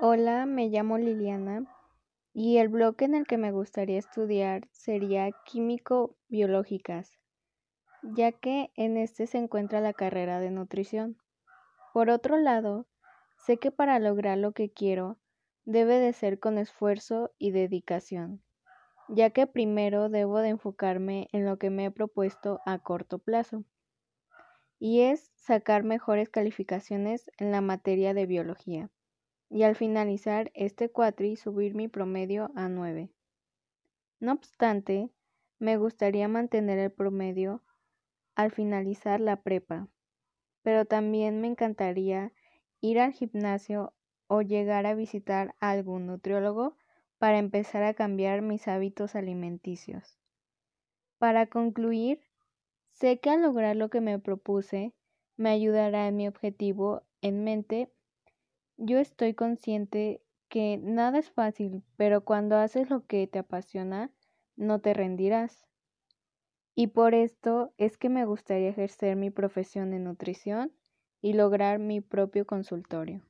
Hola, me llamo Liliana y el bloque en el que me gustaría estudiar sería químico-biológicas, ya que en este se encuentra la carrera de nutrición. Por otro lado, sé que para lograr lo que quiero debe de ser con esfuerzo y dedicación, ya que primero debo de enfocarme en lo que me he propuesto a corto plazo, y es sacar mejores calificaciones en la materia de biología y al finalizar este cuatri subir mi promedio a 9. No obstante, me gustaría mantener el promedio al finalizar la prepa, pero también me encantaría ir al gimnasio o llegar a visitar a algún nutriólogo para empezar a cambiar mis hábitos alimenticios. Para concluir, sé que al lograr lo que me propuse, me ayudará en mi objetivo en mente yo estoy consciente que nada es fácil, pero cuando haces lo que te apasiona, no te rendirás. Y por esto es que me gustaría ejercer mi profesión en nutrición y lograr mi propio consultorio.